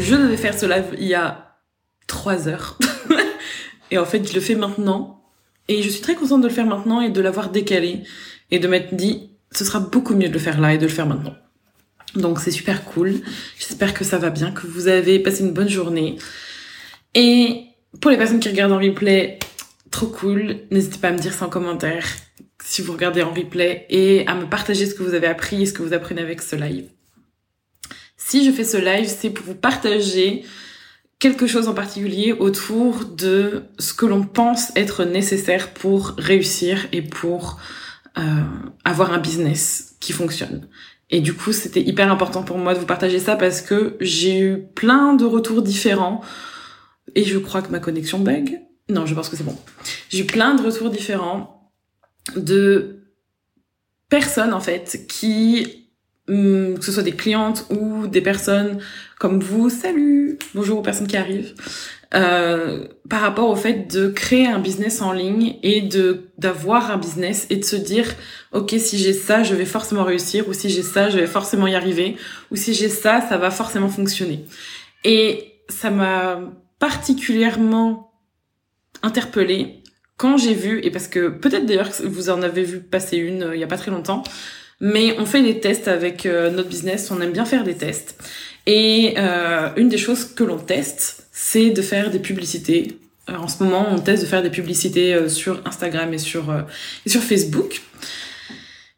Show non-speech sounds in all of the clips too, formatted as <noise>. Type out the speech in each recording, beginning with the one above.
Je devais faire ce live il y a trois heures. <laughs> et en fait, je le fais maintenant et je suis très contente de le faire maintenant et de l'avoir décalé et de m'être dit, ce sera beaucoup mieux de le faire là et de le faire maintenant. Donc c'est super cool. J'espère que ça va bien, que vous avez passé une bonne journée. Et pour les personnes qui regardent en replay, trop cool. N'hésitez pas à me dire ça en commentaire si vous regardez en replay et à me partager ce que vous avez appris et ce que vous apprenez avec ce live. Si je fais ce live, c'est pour vous partager quelque chose en particulier autour de ce que l'on pense être nécessaire pour réussir et pour euh, avoir un business qui fonctionne. Et du coup, c'était hyper important pour moi de vous partager ça parce que j'ai eu plein de retours différents et je crois que ma connexion bug. Non, je pense que c'est bon. J'ai eu plein de retours différents de personnes en fait qui que ce soit des clientes ou des personnes comme vous, salut, bonjour aux personnes qui arrivent, euh, par rapport au fait de créer un business en ligne et de d'avoir un business et de se dire ok si j'ai ça je vais forcément réussir ou si j'ai ça je vais forcément y arriver ou si j'ai ça ça va forcément fonctionner. Et ça m'a particulièrement interpellée quand j'ai vu et parce que peut-être d'ailleurs vous en avez vu passer une euh, il y a pas très longtemps mais on fait des tests avec euh, notre business, on aime bien faire des tests. Et euh, une des choses que l'on teste, c'est de faire des publicités. Euh, en ce moment, on teste de faire des publicités sur Instagram et sur, et sur Facebook.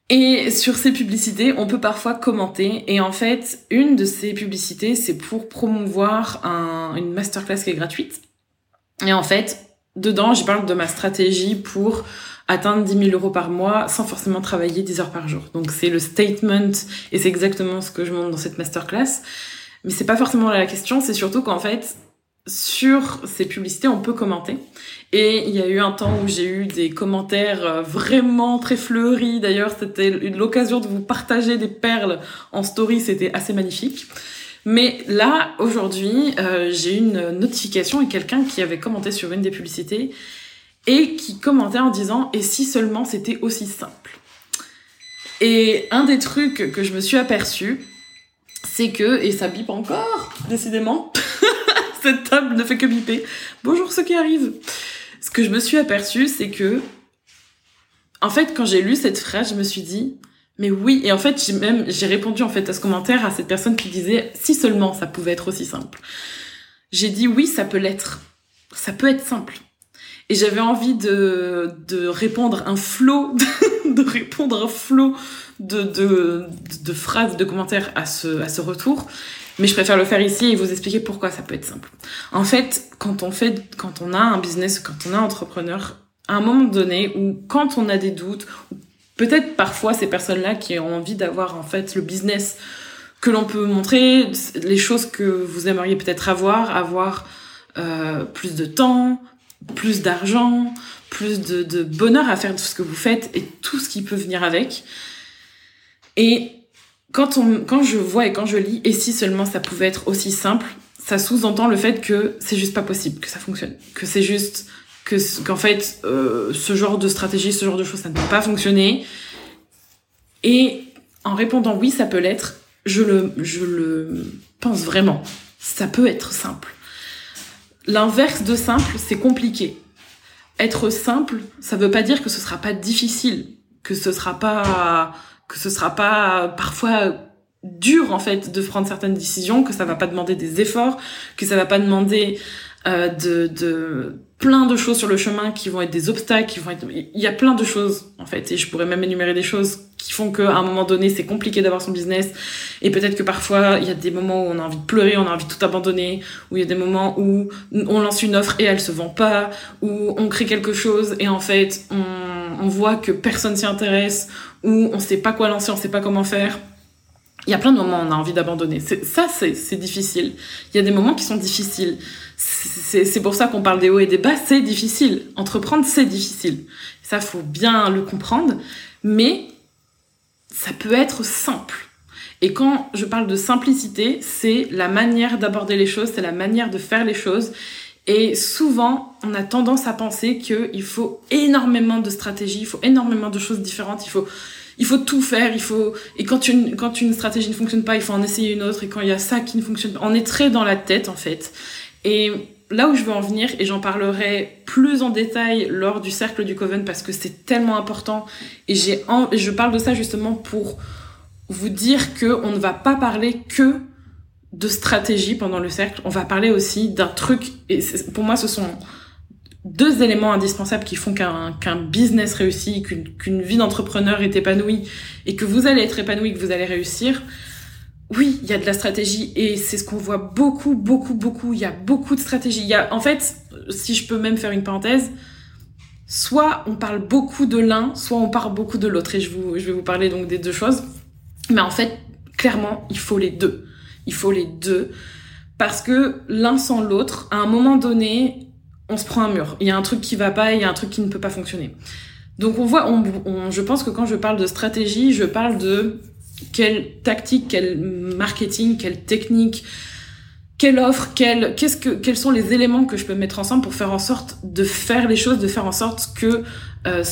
Et sur ces publicités, on peut parfois commenter. Et en fait, une de ces publicités, c'est pour promouvoir un, une masterclass qui est gratuite. Et en fait, dedans, je parle de ma stratégie pour atteindre 10 000 euros par mois sans forcément travailler 10 heures par jour. Donc c'est le statement et c'est exactement ce que je montre dans cette masterclass. Mais c'est pas forcément la question, c'est surtout qu'en fait, sur ces publicités, on peut commenter. Et il y a eu un temps où j'ai eu des commentaires euh, vraiment très fleuris. D'ailleurs, c'était l'occasion de vous partager des perles en story. C'était assez magnifique. Mais là, aujourd'hui, euh, j'ai une notification et quelqu'un qui avait commenté sur une des publicités et qui commentait en disant et si seulement c'était aussi simple. Et un des trucs que je me suis aperçu, c'est que et ça bip encore, décidément. <laughs> Cette table ne fait que biper. Bonjour ceux qui arrivent. Ce que je me suis aperçu, c'est que en fait, quand j'ai lu cette phrase, je me suis dit mais oui, et en fait, j'ai même j'ai répondu en fait à ce commentaire à cette personne qui disait si seulement ça pouvait être aussi simple. J'ai dit oui, ça peut l'être. Ça peut être simple. Et j'avais envie de, de répondre un flot, <laughs> de répondre un flot de, de, de phrases, de commentaires à ce, à ce retour. Mais je préfère le faire ici et vous expliquer pourquoi ça peut être simple. En fait, quand on fait, quand on a un business, quand on est entrepreneur, à un moment donné, ou quand on a des doutes, peut-être parfois ces personnes-là qui ont envie d'avoir en fait le business que l'on peut montrer, les choses que vous aimeriez peut-être avoir, avoir euh, plus de temps, plus d'argent, plus de, bonheur à faire tout ce que vous faites et tout ce qui peut venir avec. Et quand, on, quand je vois et quand je lis, et si seulement ça pouvait être aussi simple, ça sous-entend le fait que c'est juste pas possible, que ça fonctionne, que c'est juste que qu'en fait euh, ce genre de stratégie, ce genre de choses, ça ne peut pas fonctionner. Et en répondant oui, ça peut l'être, je le, je le pense vraiment. Ça peut être simple. L'inverse de simple, c'est compliqué. Être simple, ça veut pas dire que ce sera pas difficile, que ce sera pas, que ce sera pas parfois dur en fait de prendre certaines décisions, que ça va pas demander des efforts, que ça va pas demander euh, de, de plein de choses sur le chemin qui vont être des obstacles, qui vont être, il y a plein de choses en fait, et je pourrais même énumérer des choses qui font qu'à un moment donné c'est compliqué d'avoir son business, et peut-être que parfois il y a des moments où on a envie de pleurer, on a envie de tout abandonner, où il y a des moments où on lance une offre et elle se vend pas, où on crée quelque chose et en fait on, on voit que personne s'y intéresse, où on sait pas quoi lancer, on sait pas comment faire. il y a plein de moments où on a envie d'abandonner. Ça, c'est difficile. Il y a des moments qui sont difficiles. C'est pour ça qu'on parle des hauts et des bas. C'est difficile. Entreprendre, c'est difficile. Ça, faut bien le comprendre. Mais ça peut être simple. Et quand je parle de simplicité, c'est la manière d'aborder les choses, c'est la manière de faire les choses. Et souvent, on a tendance à penser qu'il faut énormément de stratégies, il faut énormément de choses différentes, il faut il faut tout faire, il faut et quand une quand une stratégie ne fonctionne pas, il faut en essayer une autre et quand il y a ça qui ne fonctionne pas, on est très dans la tête en fait. Et là où je veux en venir et j'en parlerai plus en détail lors du cercle du Coven parce que c'est tellement important et je parle de ça justement pour vous dire que on ne va pas parler que de stratégie pendant le cercle, on va parler aussi d'un truc et pour moi ce sont deux éléments indispensables qui font qu'un business réussit, qu'une qu'une vie d'entrepreneur est épanouie et que vous allez être épanoui, que vous allez réussir. Oui, il y a de la stratégie et c'est ce qu'on voit beaucoup, beaucoup, beaucoup. Il y a beaucoup de stratégie. Il y a, en fait, si je peux même faire une parenthèse, soit on parle beaucoup de l'un, soit on parle beaucoup de l'autre. Et je vous, je vais vous parler donc des deux choses. Mais en fait, clairement, il faut les deux. Il faut les deux parce que l'un sans l'autre, à un moment donné, on se prend un mur. Il y a un truc qui va pas, il y a un truc qui ne peut pas fonctionner. Donc on voit, on, je pense que quand je parle de stratégie, je parle de quelle tactique, quel marketing, quelle technique, quelle offre, quelle, qu'est-ce que, quels sont les éléments que je peux mettre ensemble pour faire en sorte de faire les choses, de faire en sorte que euh,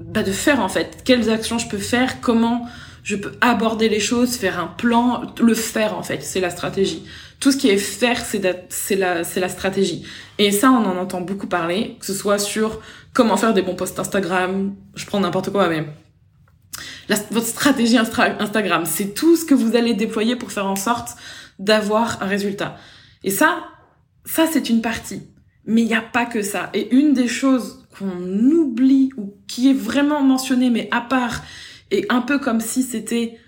bah de faire en fait, quelles actions je peux faire, comment je peux aborder les choses, faire un plan, le faire en fait, c'est la stratégie. Tout ce qui est faire, c'est la, c'est la stratégie. Et ça, on en entend beaucoup parler, que ce soit sur comment faire des bons posts Instagram, je prends n'importe quoi, mais votre stratégie Instagram, c'est tout ce que vous allez déployer pour faire en sorte d'avoir un résultat. Et ça, ça c'est une partie. Mais il n'y a pas que ça. Et une des choses qu'on oublie ou qui est vraiment mentionnée, mais à part, et un peu comme si c'était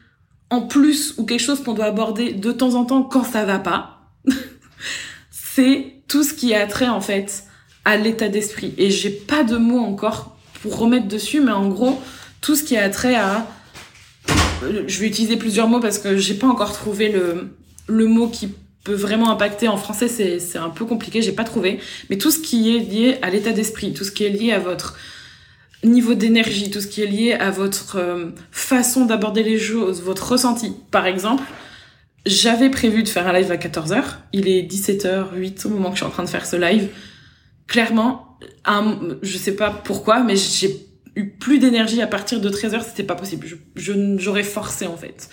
en plus ou quelque chose qu'on doit aborder de temps en temps quand ça va pas, <laughs> c'est tout ce qui a trait en fait à l'état d'esprit. Et j'ai pas de mots encore pour remettre dessus, mais en gros, tout ce qui a trait à je vais utiliser plusieurs mots parce que j'ai pas encore trouvé le, le mot qui peut vraiment impacter en français, c'est un peu compliqué, j'ai pas trouvé. Mais tout ce qui est lié à l'état d'esprit, tout ce qui est lié à votre niveau d'énergie, tout ce qui est lié à votre euh, façon d'aborder les choses, votre ressenti. Par exemple, j'avais prévu de faire un live à 14h. Il est 17h08 au moment que je suis en train de faire ce live. Clairement, un, je sais pas pourquoi, mais j'ai eu plus d'énergie à partir de 13h, c'était pas possible. Je, j'aurais forcé en fait.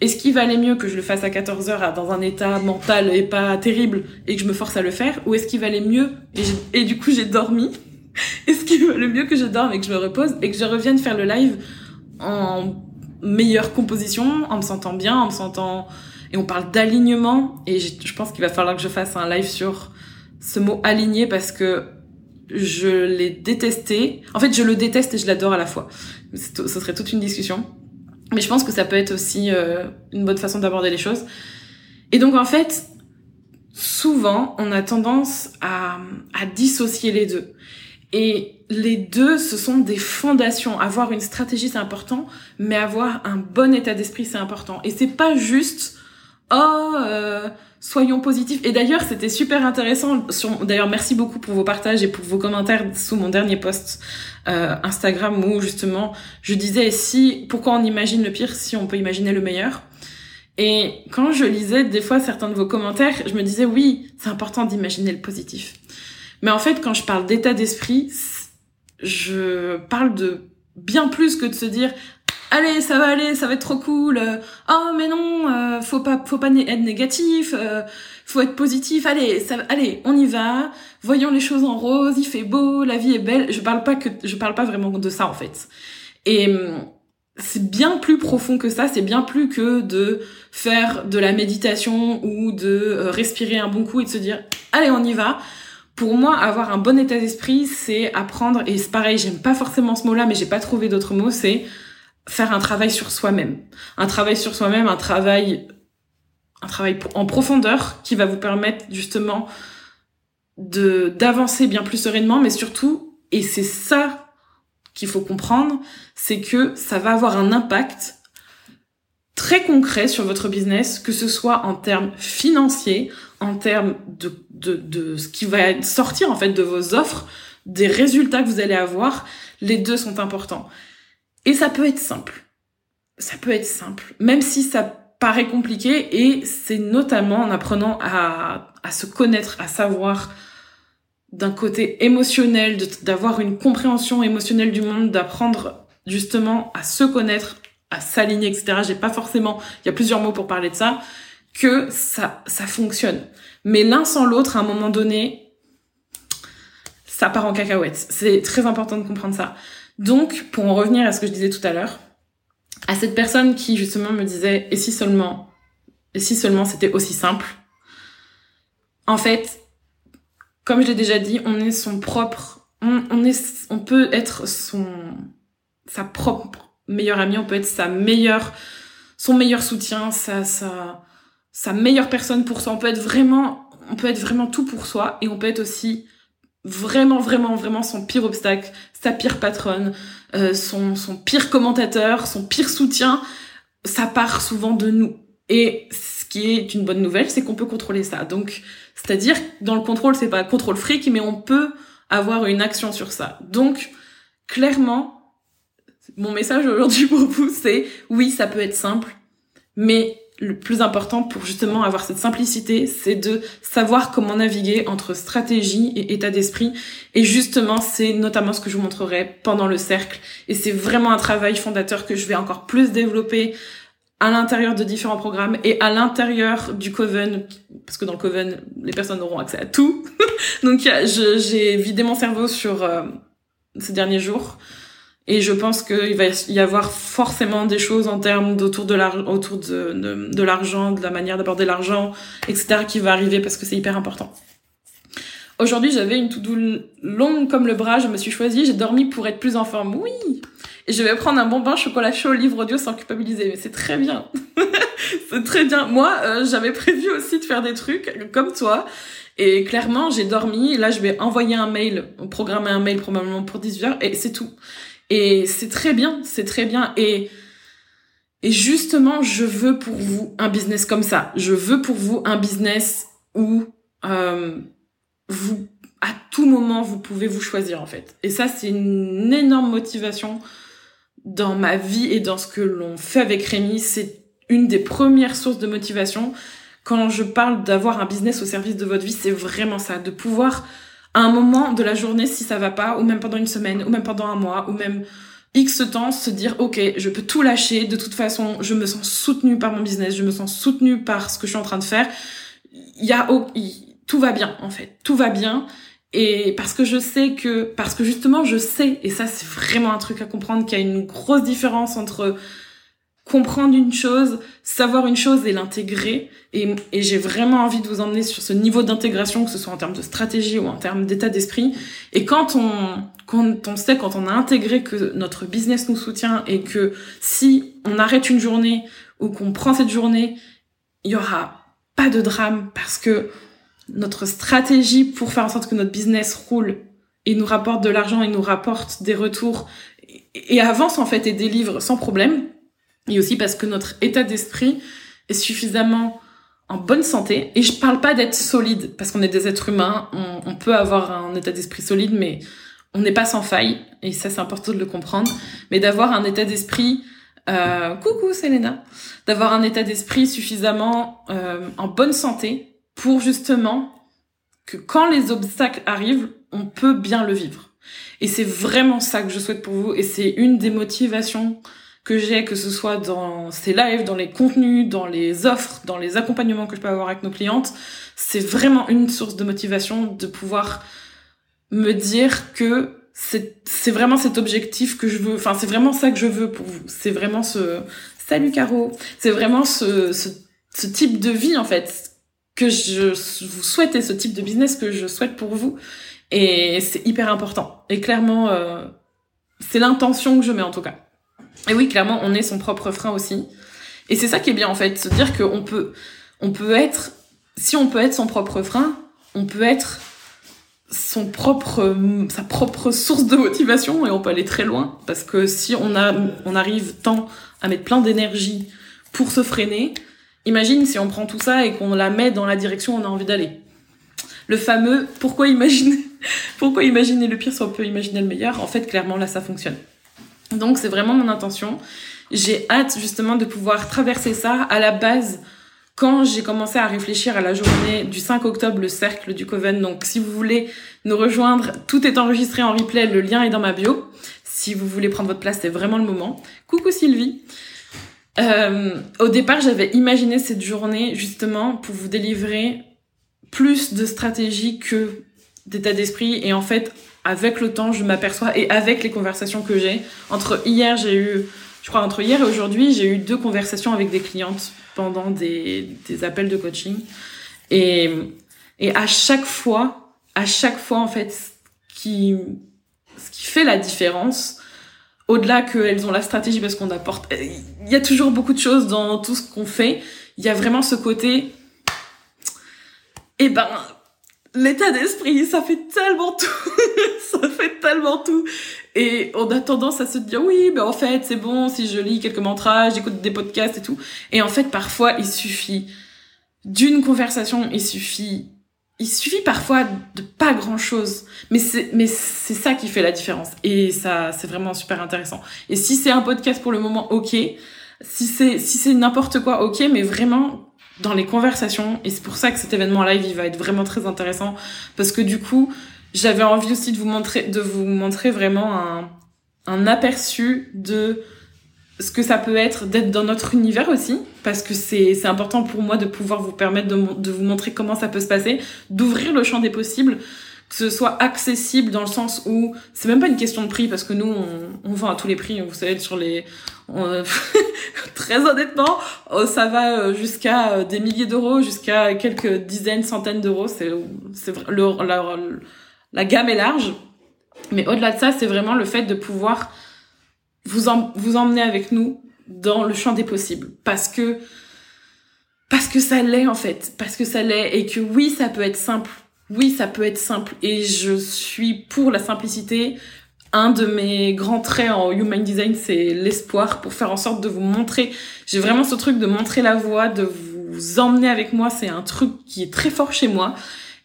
Est-ce qu'il valait mieux que je le fasse à 14h dans un état mental et pas terrible et que je me force à le faire ou est-ce qu'il valait mieux et, et du coup j'ai dormi? <laughs> Est-ce qu'il valait mieux que je dorme et que je me repose et que je revienne faire le live en meilleure composition, en me sentant bien, en me sentant et on parle d'alignement et je pense qu'il va falloir que je fasse un live sur ce mot aligné parce que je l'ai détesté. En fait, je le déteste et je l'adore à la fois. Ce serait toute une discussion. Mais je pense que ça peut être aussi euh, une bonne façon d'aborder les choses. Et donc, en fait, souvent, on a tendance à, à dissocier les deux. Et les deux, ce sont des fondations. Avoir une stratégie, c'est important, mais avoir un bon état d'esprit, c'est important. Et c'est pas juste, oh, euh, soyons positifs. Et d'ailleurs, c'était super intéressant. D'ailleurs, merci beaucoup pour vos partages et pour vos commentaires sous mon dernier post euh, Instagram où justement je disais si pourquoi on imagine le pire si on peut imaginer le meilleur. Et quand je lisais des fois certains de vos commentaires, je me disais oui, c'est important d'imaginer le positif. Mais en fait, quand je parle d'état d'esprit, je parle de bien plus que de se dire allez, ça va aller, ça va être trop cool. oh mais non, euh, faut pas, faut pas être négatif, euh, faut être positif. Allez, ça, allez, on y va. Voyons les choses en rose. Il fait beau, la vie est belle. Je parle pas que, je parle pas vraiment de ça en fait. Et hum, c'est bien plus profond que ça. C'est bien plus que de faire de la méditation ou de euh, respirer un bon coup et de se dire allez, on y va pour moi, avoir un bon état d'esprit, c'est apprendre, et c'est pareil, j'aime pas forcément ce mot-là, mais j'ai pas trouvé d'autres mots, c'est faire un travail sur soi-même. Un travail sur soi-même, un travail, un travail en profondeur qui va vous permettre justement de, d'avancer bien plus sereinement, mais surtout, et c'est ça qu'il faut comprendre, c'est que ça va avoir un impact très concret sur votre business, que ce soit en termes financiers, en termes de, de, de ce qui va sortir en fait de vos offres, des résultats que vous allez avoir, les deux sont importants. Et ça peut être simple. Ça peut être simple, même si ça paraît compliqué, et c'est notamment en apprenant à, se connaître, à savoir d'un côté émotionnel, d'avoir une compréhension émotionnelle du monde, d'apprendre justement à se connaître, à s'aligner, etc. J'ai pas forcément, il y a plusieurs mots pour parler de ça, que ça, ça fonctionne. Mais l'un sans l'autre, à un moment donné, ça part en cacahuète. C'est très important de comprendre ça. Donc, pour en revenir à ce que je disais tout à l'heure, à cette personne qui justement me disait, et si seulement, et si seulement c'était aussi simple, en fait, comme je l'ai déjà dit, on est son propre, on, est, on peut être son, sa propre meilleure amie, on peut être sa meilleure, son meilleur soutien, sa, sa, sa meilleure personne pour soi. On peut être vraiment, on peut être vraiment tout pour soi et on peut être aussi vraiment, vraiment, vraiment son pire obstacle, sa pire patronne, euh, son, son pire commentateur, son pire soutien. Ça part souvent de nous. Et ce qui est une bonne nouvelle, c'est qu'on peut contrôler ça. Donc, c'est-à-dire, dans le contrôle, c'est pas contrôle fric, mais on peut avoir une action sur ça. Donc, clairement, mon message aujourd'hui pour vous, c'est oui, ça peut être simple, mais le plus important pour justement avoir cette simplicité, c'est de savoir comment naviguer entre stratégie et état d'esprit. Et justement, c'est notamment ce que je vous montrerai pendant le cercle. Et c'est vraiment un travail fondateur que je vais encore plus développer à l'intérieur de différents programmes et à l'intérieur du Coven, parce que dans le Coven, les personnes auront accès à tout. <laughs> Donc j'ai vidé mon cerveau sur euh, ces derniers jours. Et je pense qu'il va y avoir forcément des choses en termes autour de, l'argent, de la manière d'aborder l'argent, etc. qui va arriver parce que c'est hyper important. Aujourd'hui, j'avais une to-do longue comme le bras, je me suis choisie, j'ai dormi pour être plus en forme. Oui! et je vais prendre un bon bain chocolat chaud livre audio sans culpabiliser. Mais c'est très bien. <laughs> c'est très bien. Moi, euh, j'avais prévu aussi de faire des trucs comme toi. Et clairement, j'ai dormi. Là, je vais envoyer un mail, programmer un mail probablement pour 18 heures et c'est tout. Et c'est très bien, c'est très bien. Et, et justement, je veux pour vous un business comme ça. Je veux pour vous un business où euh, vous, à tout moment, vous pouvez vous choisir en fait. Et ça, c'est une énorme motivation dans ma vie et dans ce que l'on fait avec Rémi, c'est une des premières sources de motivation. Quand je parle d'avoir un business au service de votre vie, c'est vraiment ça, de pouvoir à un moment de la journée, si ça va pas, ou même pendant une semaine, ou même pendant un mois, ou même X temps, se dire, ok, je peux tout lâcher, de toute façon, je me sens soutenue par mon business, je me sens soutenue par ce que je suis en train de faire. Il y a, tout va bien, en fait. Tout va bien. Et parce que je sais que, parce que justement je sais, et ça c'est vraiment un truc à comprendre, qu'il y a une grosse différence entre comprendre une chose, savoir une chose et l'intégrer. Et, j'ai vraiment envie de vous emmener sur ce niveau d'intégration, que ce soit en termes de stratégie ou en termes d'état d'esprit. Et quand on, quand on sait, quand on a intégré que notre business nous soutient et que si on arrête une journée ou qu'on prend cette journée, il y aura pas de drame parce que notre stratégie pour faire en sorte que notre business roule et nous rapporte de l'argent et nous rapporte des retours et avance en fait et délivre sans problème. Et aussi parce que notre état d'esprit est suffisamment en bonne santé. Et je parle pas d'être solide parce qu'on est des êtres humains. On, peut avoir un état d'esprit solide, mais on n'est pas sans faille. Et ça, c'est important de le comprendre. Mais d'avoir un état d'esprit euh, coucou Selena, d'avoir un état d'esprit suffisamment euh, en bonne santé pour justement que quand les obstacles arrivent, on peut bien le vivre. Et c'est vraiment ça que je souhaite pour vous et c'est une des motivations que j'ai, que ce soit dans ces lives, dans les contenus, dans les offres, dans les accompagnements que je peux avoir avec nos clientes. C'est vraiment une source de motivation de pouvoir me dire que c'est vraiment cet objectif que je veux, enfin c'est vraiment ça que je veux pour vous. C'est vraiment ce, salut Caro, c'est vraiment ce, ce, ce type de vie en fait que je vous souhaite et ce type de business que je souhaite pour vous. Et c'est hyper important. Et clairement, euh, c'est l'intention que je mets en tout cas. Et oui, clairement, on est son propre frein aussi. Et c'est ça qui est bien en fait, se dire qu'on peut, on peut être, si on peut être son propre frein, on peut être son propre, sa propre source de motivation et on peut aller très loin parce que si on a, on arrive tant à mettre plein d'énergie pour se freiner. Imagine si on prend tout ça et qu'on la met dans la direction où on a envie d'aller. Le fameux pourquoi imaginer <laughs> pourquoi imaginer le pire si on peut imaginer le meilleur? En fait, clairement là ça fonctionne. Donc c'est vraiment mon intention. J'ai hâte justement de pouvoir traverser ça à la base quand j'ai commencé à réfléchir à la journée du 5 octobre, le cercle du Coven. Donc, si vous voulez nous rejoindre, tout est enregistré en replay, le lien est dans ma bio. Si vous voulez prendre votre place, c'est vraiment le moment. Coucou Sylvie. Euh, au départ, j'avais imaginé cette journée justement pour vous délivrer plus de stratégies que d'état d'esprit. Et en fait, avec le temps, je m'aperçois et avec les conversations que j'ai, entre hier, j'ai eu, je crois, entre hier et aujourd'hui, j'ai eu deux conversations avec des clientes pendant des, des appels de coaching. Et, et à chaque fois, à chaque fois, en fait, ce qui, ce qui fait la différence, au-delà qu'elles ont la stratégie parce qu'on apporte, il y a toujours beaucoup de choses dans tout ce qu'on fait. Il y a vraiment ce côté, eh ben, l'état d'esprit, ça fait tellement tout. <laughs> ça fait tellement tout. Et on a tendance à se dire oui, mais en fait, c'est bon si je lis quelques mantras, j'écoute des podcasts et tout. Et en fait, parfois, il suffit d'une conversation, il suffit il suffit parfois de pas grand chose, mais c'est mais c'est ça qui fait la différence et ça c'est vraiment super intéressant. Et si c'est un podcast pour le moment, ok. Si c'est si c'est n'importe quoi, ok. Mais vraiment dans les conversations. Et c'est pour ça que cet événement live il va être vraiment très intéressant. Parce que du coup j'avais envie aussi de vous montrer de vous montrer vraiment un un aperçu de ce que ça peut être d'être dans notre univers aussi, parce que c'est, important pour moi de pouvoir vous permettre de, de vous montrer comment ça peut se passer, d'ouvrir le champ des possibles, que ce soit accessible dans le sens où c'est même pas une question de prix, parce que nous, on, vend à tous les prix, vous savez, sur les... <laughs> très honnêtement, oh, ça va euh, jusqu'à euh, des milliers d'euros, jusqu'à quelques dizaines, centaines d'euros, c'est, c'est le, la, la gamme est large. Mais au-delà de ça, c'est vraiment le fait de pouvoir vous, en, vous emmener avec nous dans le champ des possibles. Parce que, parce que ça l'est, en fait. Parce que ça l'est. Et que oui, ça peut être simple. Oui, ça peut être simple. Et je suis pour la simplicité. Un de mes grands traits en human design, c'est l'espoir pour faire en sorte de vous montrer. J'ai vraiment ce truc de montrer la voie, de vous emmener avec moi. C'est un truc qui est très fort chez moi.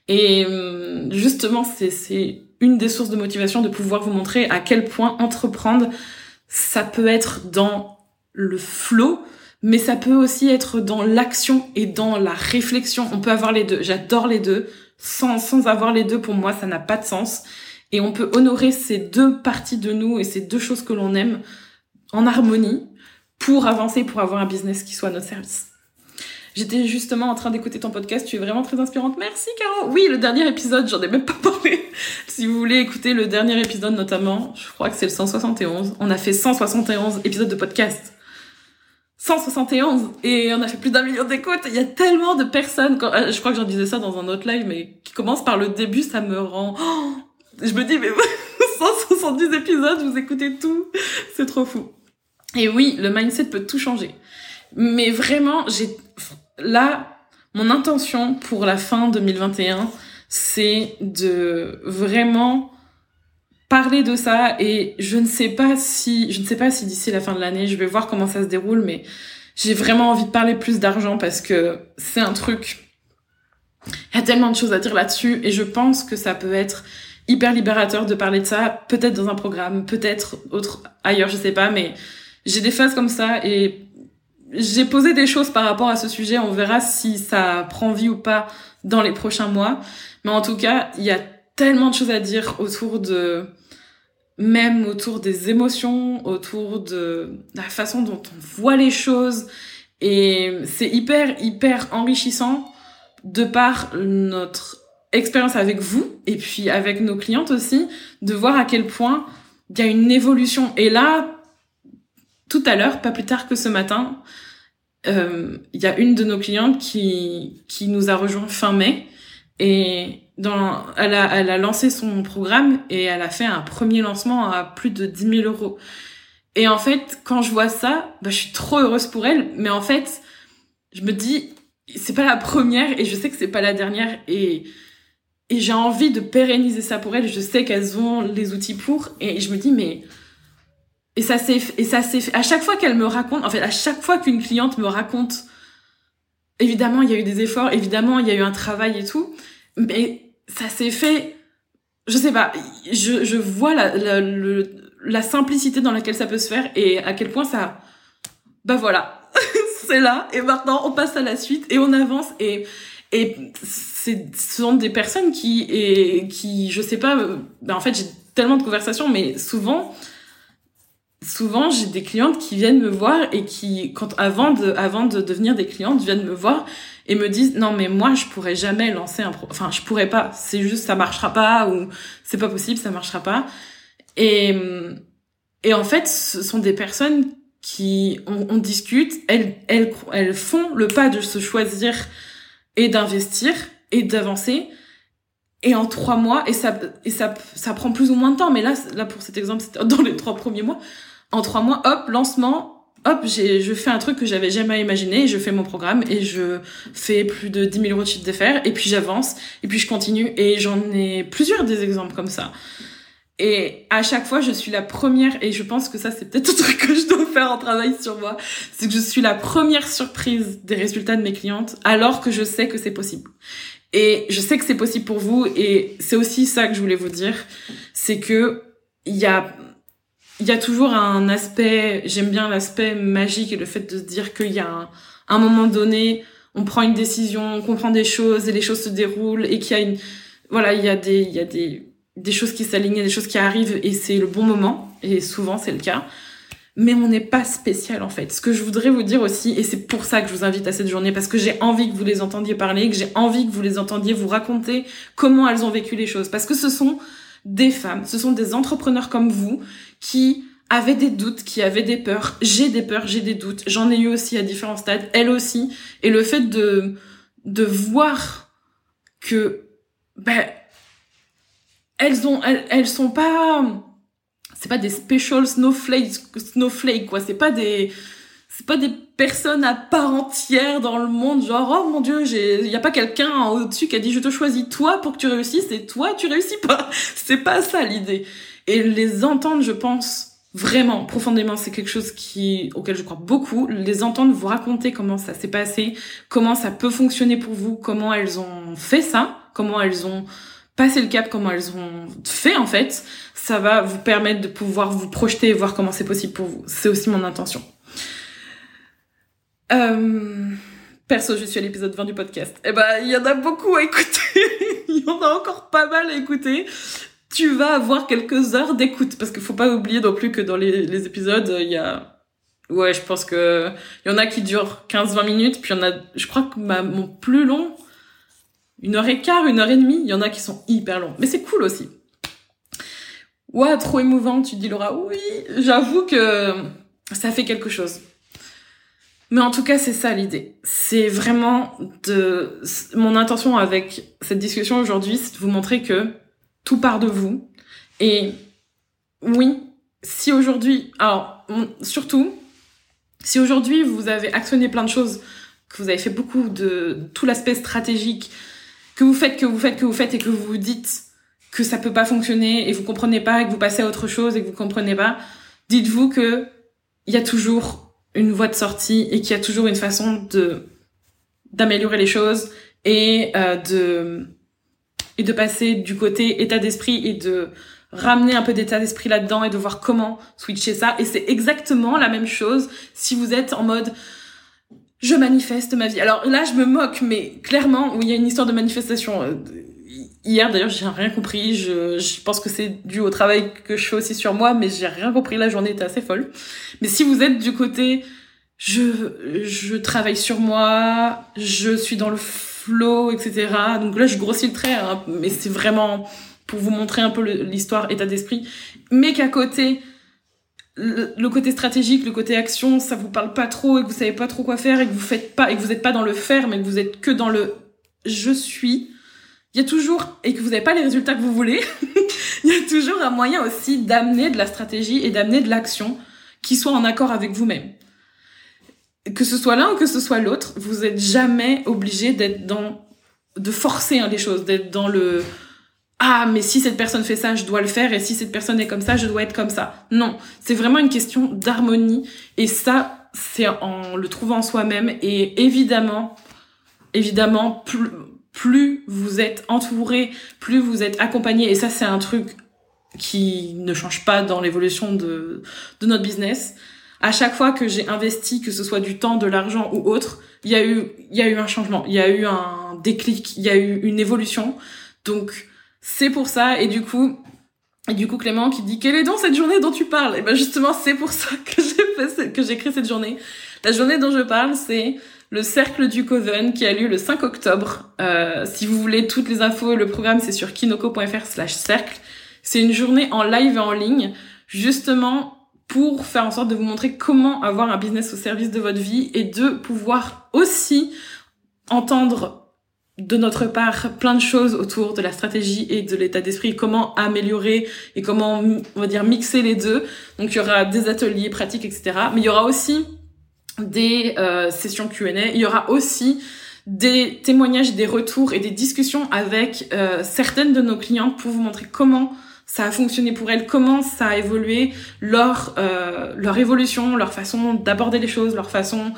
Et hum, justement, c'est une des sources de motivation de pouvoir vous montrer à quel point entreprendre, ça peut être dans le flow, mais ça peut aussi être dans l'action et dans la réflexion. On peut avoir les deux. J'adore les deux. Sans, sans avoir les deux, pour moi, ça n'a pas de sens. Et on peut honorer ces deux parties de nous et ces deux choses que l'on aime en harmonie pour avancer, pour avoir un business qui soit à notre service. J'étais justement en train d'écouter ton podcast, tu es vraiment très inspirante. Merci Caro. Oui, le dernier épisode, j'en ai même pas parlé. <laughs> si vous voulez écouter le dernier épisode notamment, je crois que c'est le 171. On a fait 171 épisodes de podcast. 171 et on a fait plus d'un million d'écoutes. Il y a tellement de personnes. Euh, je crois que j'en disais ça dans un autre live, mais qui commence par le début, ça me rend. Oh, je me dis mais <laughs> 170 épisodes, vous écoutez tout, c'est trop fou. Et oui, le mindset peut tout changer. Mais vraiment, j'ai là, mon intention pour la fin 2021, c'est de vraiment parler de ça et je ne sais pas si je ne sais pas si d'ici la fin de l'année, je vais voir comment ça se déroule mais j'ai vraiment envie de parler plus d'argent parce que c'est un truc il y a tellement de choses à dire là-dessus et je pense que ça peut être hyper libérateur de parler de ça, peut-être dans un programme, peut-être autre ailleurs, je sais pas mais j'ai des phases comme ça et j'ai posé des choses par rapport à ce sujet. On verra si ça prend vie ou pas dans les prochains mois. Mais en tout cas, il y a tellement de choses à dire autour de, même autour des émotions, autour de la façon dont on voit les choses. Et c'est hyper, hyper enrichissant de par notre expérience avec vous et puis avec nos clientes aussi, de voir à quel point il y a une évolution. Et là, tout à l'heure, pas plus tard que ce matin, euh, il y a une de nos clientes qui qui nous a rejoint fin mai et dans elle a elle a lancé son programme et elle a fait un premier lancement à plus de 10 000 euros. Et en fait, quand je vois ça, bah, je suis trop heureuse pour elle. Mais en fait, je me dis, c'est pas la première et je sais que c'est pas la dernière et et j'ai envie de pérenniser ça pour elle. Je sais qu'elles ont les outils pour et je me dis mais et ça s'est et ça s'est à chaque fois qu'elle me raconte en fait à chaque fois qu'une cliente me raconte évidemment il y a eu des efforts évidemment il y a eu un travail et tout mais ça s'est fait je sais pas je je vois la la, la simplicité dans laquelle ça peut se faire et à quel point ça bah voilà <laughs> c'est là et maintenant on passe à la suite et on avance et et ce sont des personnes qui et qui je sais pas ben en fait j'ai tellement de conversations mais souvent souvent j'ai des clientes qui viennent me voir et qui quand avant de avant de devenir des clientes viennent me voir et me disent non mais moi je pourrais jamais lancer un pro enfin je pourrais pas. C'est juste ça marchera pas ou c'est pas possible ça marchera pas. Et et en fait ce sont des personnes qui on, on discute elles elles elles font le pas de se choisir et d'investir et d'avancer. Et en trois mois et ça et ça ça prend plus ou moins de temps mais là là pour cet exemple c'était dans les trois premiers mois en trois mois hop lancement hop je fais un truc que j'avais jamais imaginé je fais mon programme et je fais plus de 10 000 euros de chiffre d'affaires et puis j'avance et puis je continue et j'en ai plusieurs des exemples comme ça et à chaque fois, je suis la première, et je pense que ça, c'est peut-être un truc que je dois faire en travail sur moi, c'est que je suis la première surprise des résultats de mes clientes, alors que je sais que c'est possible. Et je sais que c'est possible pour vous, et c'est aussi ça que je voulais vous dire, c'est que il y a, il y a toujours un aspect, j'aime bien l'aspect magique et le fait de se dire qu'il y a un, moment donné, on prend une décision, on comprend des choses, et les choses se déroulent, et qu'il y a une, voilà, il y a des, il y a des, des choses qui s'alignent, des choses qui arrivent et c'est le bon moment et souvent c'est le cas. Mais on n'est pas spécial en fait. Ce que je voudrais vous dire aussi, et c'est pour ça que je vous invite à cette journée, parce que j'ai envie que vous les entendiez parler, que j'ai envie que vous les entendiez vous raconter comment elles ont vécu les choses. Parce que ce sont des femmes, ce sont des entrepreneurs comme vous qui avaient des doutes, qui avaient des peurs. J'ai des peurs, j'ai des doutes. J'en ai eu aussi à différents stades, elles aussi. Et le fait de, voir que, ben, elles ont elles sont pas c'est pas des special snowflakes snowflakes quoi c'est pas des c'est pas des personnes à part entière dans le monde genre oh mon dieu il y a pas quelqu'un au-dessus qui a dit je te choisis toi pour que tu réussisses et toi tu réussis pas <laughs> c'est pas ça l'idée et les entendre je pense vraiment profondément c'est quelque chose qui auquel je crois beaucoup les entendre vous raconter comment ça s'est passé comment ça peut fonctionner pour vous comment elles ont fait ça comment elles ont passer le cap, comment elles ont fait en fait, ça va vous permettre de pouvoir vous projeter et voir comment c'est possible pour vous. C'est aussi mon intention. Euh, perso, je suis à l'épisode 20 du podcast. Eh ben, il y en a beaucoup à écouter. <laughs> Il y en a encore pas mal à écouter. Tu vas avoir quelques heures d'écoute parce qu'il faut pas oublier non plus que dans les, épisodes, il y a ouais, je pense que il y en a qui durent 15-20 minutes, puis il y en a je crois que mon plus long une heure et quart, une heure et demie, il y en a qui sont hyper longs. Mais c'est cool aussi. Ouais, trop émouvant, tu dis Laura. Oui, j'avoue que ça fait quelque chose. Mais en tout cas, c'est ça l'idée. C'est vraiment de mon intention avec cette discussion aujourd'hui, c'est de vous montrer que tout part de vous. Et oui, si aujourd'hui, alors surtout, si aujourd'hui vous avez actionné plein de choses, que vous avez fait beaucoup de tout l'aspect stratégique, que vous faites, que vous faites, que vous faites et que vous vous dites que ça peut pas fonctionner et vous comprenez pas et que vous passez à autre chose et que vous comprenez pas, dites-vous que il y a toujours une voie de sortie et qu'il y a toujours une façon de d'améliorer les choses et euh, de et de passer du côté état d'esprit et de ramener un peu d'état d'esprit là-dedans et de voir comment switcher ça et c'est exactement la même chose si vous êtes en mode je manifeste ma vie. Alors là, je me moque, mais clairement, où il y a une histoire de manifestation. Hier, d'ailleurs, j'ai rien compris. Je, je pense que c'est dû au travail que je fais aussi sur moi, mais j'ai rien compris. La journée était assez folle. Mais si vous êtes du côté, je, je travaille sur moi, je suis dans le flow, etc. Donc là, je grossis le trait, hein, mais c'est vraiment pour vous montrer un peu l'histoire, état d'esprit. Mais qu'à côté, le, côté stratégique, le côté action, ça vous parle pas trop et que vous savez pas trop quoi faire et que vous faites pas et que vous êtes pas dans le faire mais que vous êtes que dans le je suis, il y a toujours et que vous n'avez pas les résultats que vous voulez, <laughs> il y a toujours un moyen aussi d'amener de la stratégie et d'amener de l'action qui soit en accord avec vous-même. Que ce soit l'un ou que ce soit l'autre, vous êtes jamais obligé d'être dans de forcer hein, les choses, d'être dans le ah mais si cette personne fait ça, je dois le faire et si cette personne est comme ça, je dois être comme ça. Non, c'est vraiment une question d'harmonie et ça c'est en le trouvant soi-même et évidemment évidemment plus, plus vous êtes entouré, plus vous êtes accompagné et ça c'est un truc qui ne change pas dans l'évolution de notre business. À chaque fois que j'ai investi que ce soit du temps, de l'argent ou autre, il y a eu il y a eu un changement, il y a eu un déclic, il y a eu une évolution. Donc c'est pour ça et du coup et du coup Clément qui dit quelle est donc cette journée dont tu parles? Et ben justement c'est pour ça que j'ai fait que j'ai créé cette journée. La journée dont je parle c'est le cercle du Coven qui a lieu le 5 octobre. Euh, si vous voulez toutes les infos, le programme c'est sur kinoko.fr/cercle. C'est une journée en live et en ligne, justement pour faire en sorte de vous montrer comment avoir un business au service de votre vie et de pouvoir aussi entendre de notre part plein de choses autour de la stratégie et de l'état d'esprit, comment améliorer et comment, on va dire, mixer les deux. Donc il y aura des ateliers pratiques, etc. Mais il y aura aussi des euh, sessions Q&A. Il y aura aussi des témoignages, des retours et des discussions avec euh, certaines de nos clientes pour vous montrer comment ça a fonctionné pour elles, comment ça a évolué, leur euh, leur évolution, leur façon d'aborder les choses, leur façon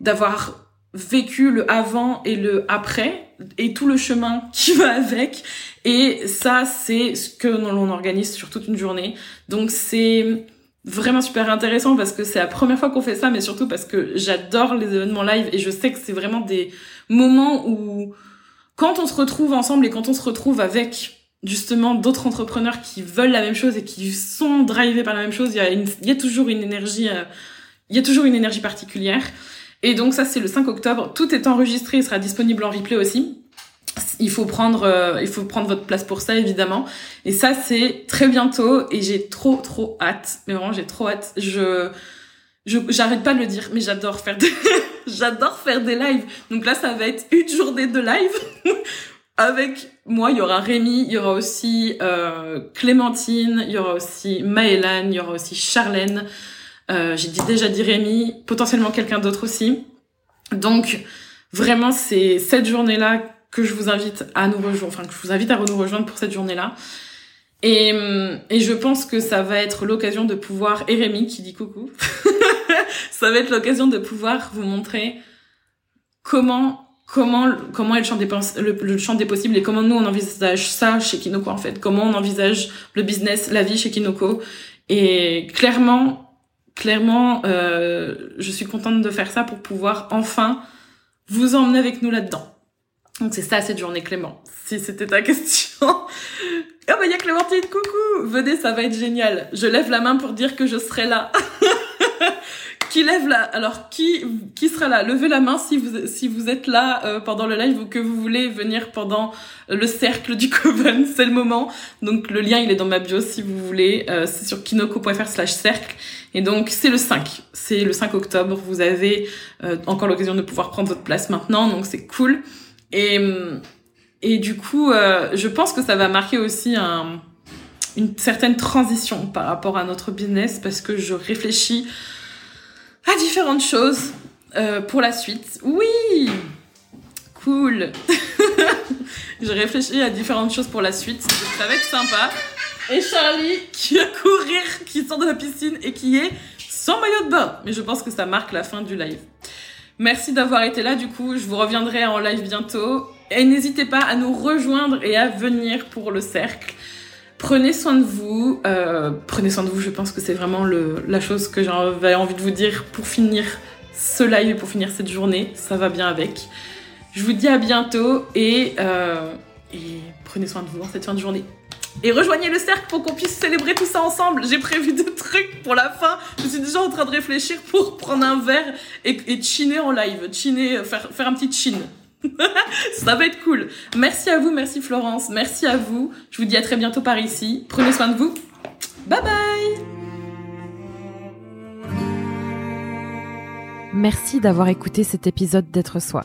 d'avoir vécu le avant et le après et tout le chemin <laughs> qui va avec et ça c'est ce que l'on organise sur toute une journée donc c'est vraiment super intéressant parce que c'est la première fois qu'on fait ça mais surtout parce que j'adore les événements live et je sais que c'est vraiment des moments où quand on se retrouve ensemble et quand on se retrouve avec justement d'autres entrepreneurs qui veulent la même chose et qui sont drivés par la même chose il y a, il y a toujours une énergie euh, il y a toujours une énergie particulière et donc ça, c'est le 5 octobre. Tout est enregistré et sera disponible en replay aussi. Il faut prendre, euh, il faut prendre votre place pour ça évidemment. Et ça, c'est très bientôt et j'ai trop trop hâte. Mais vraiment, j'ai trop hâte. Je, je, j'arrête pas de le dire, mais j'adore faire des, <laughs> j'adore faire des lives. Donc là, ça va être une journée de live. <laughs> Avec moi, il y aura Rémi, il y aura aussi euh, Clémentine, il y aura aussi Maëlan, il y aura aussi Charlène. Euh, j'ai déjà dit Rémi, potentiellement quelqu'un d'autre aussi. Donc vraiment c'est cette journée-là que je vous invite à nous rejoindre, enfin que je vous invite à nous rejoindre pour cette journée-là. Et, et je pense que ça va être l'occasion de pouvoir, et Rémi qui dit coucou, <laughs> ça va être l'occasion de pouvoir vous montrer comment comment comment est le champ des le, champ des possibles et comment nous on envisage ça chez Kinoko en fait comment on envisage le business la vie chez Kinoko et clairement clairement, euh, je suis contente de faire ça pour pouvoir enfin vous emmener avec nous là-dedans. Donc c'est ça cette journée Clément, si c'était ta question. Ah <laughs> bah il y a Clémentine, coucou Venez, ça va être génial. Je lève la main pour dire que je serai là. <laughs> qui lève là Alors qui qui sera là? Levez la main si vous si vous êtes là euh, pendant le live ou que vous voulez venir pendant le cercle du <laughs> Coven, c'est le moment. Donc le lien il est dans ma bio si vous voulez. Euh, c'est sur kinoko.fr/cercle. Et donc c'est le 5, c'est le 5 octobre. Vous avez euh, encore l'occasion de pouvoir prendre votre place maintenant, donc c'est cool. Et et du coup, je pense que ça va marquer aussi un une certaine transition par rapport à notre business parce que je réfléchis à différentes choses euh, pour la suite. Oui Cool <laughs> J'ai réfléchi à différentes choses pour la suite. Ça va être sympa. Et Charlie qui va courir, qui sort de la piscine et qui est sans maillot de bain. Mais je pense que ça marque la fin du live. Merci d'avoir été là du coup. Je vous reviendrai en live bientôt. Et n'hésitez pas à nous rejoindre et à venir pour le cercle. Prenez soin de vous. Euh, prenez soin de vous, je pense que c'est vraiment la chose que j'avais envie de vous dire pour finir ce live et pour finir cette journée. Ça va bien avec. Je vous dis à bientôt et, euh, et prenez soin de vous en cette fin de journée. Et rejoignez le cercle pour qu'on puisse célébrer tout ça ensemble. J'ai prévu des trucs pour la fin. Je suis déjà en train de réfléchir pour prendre un verre et, chiner en live. Chiner, faire, faire un petit chin. <laughs> Ça va être cool. Merci à vous, merci Florence, merci à vous. Je vous dis à très bientôt par ici. Prenez soin de vous. Bye bye Merci d'avoir écouté cet épisode d'être soi.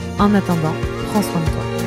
En attendant, prends soin de toi.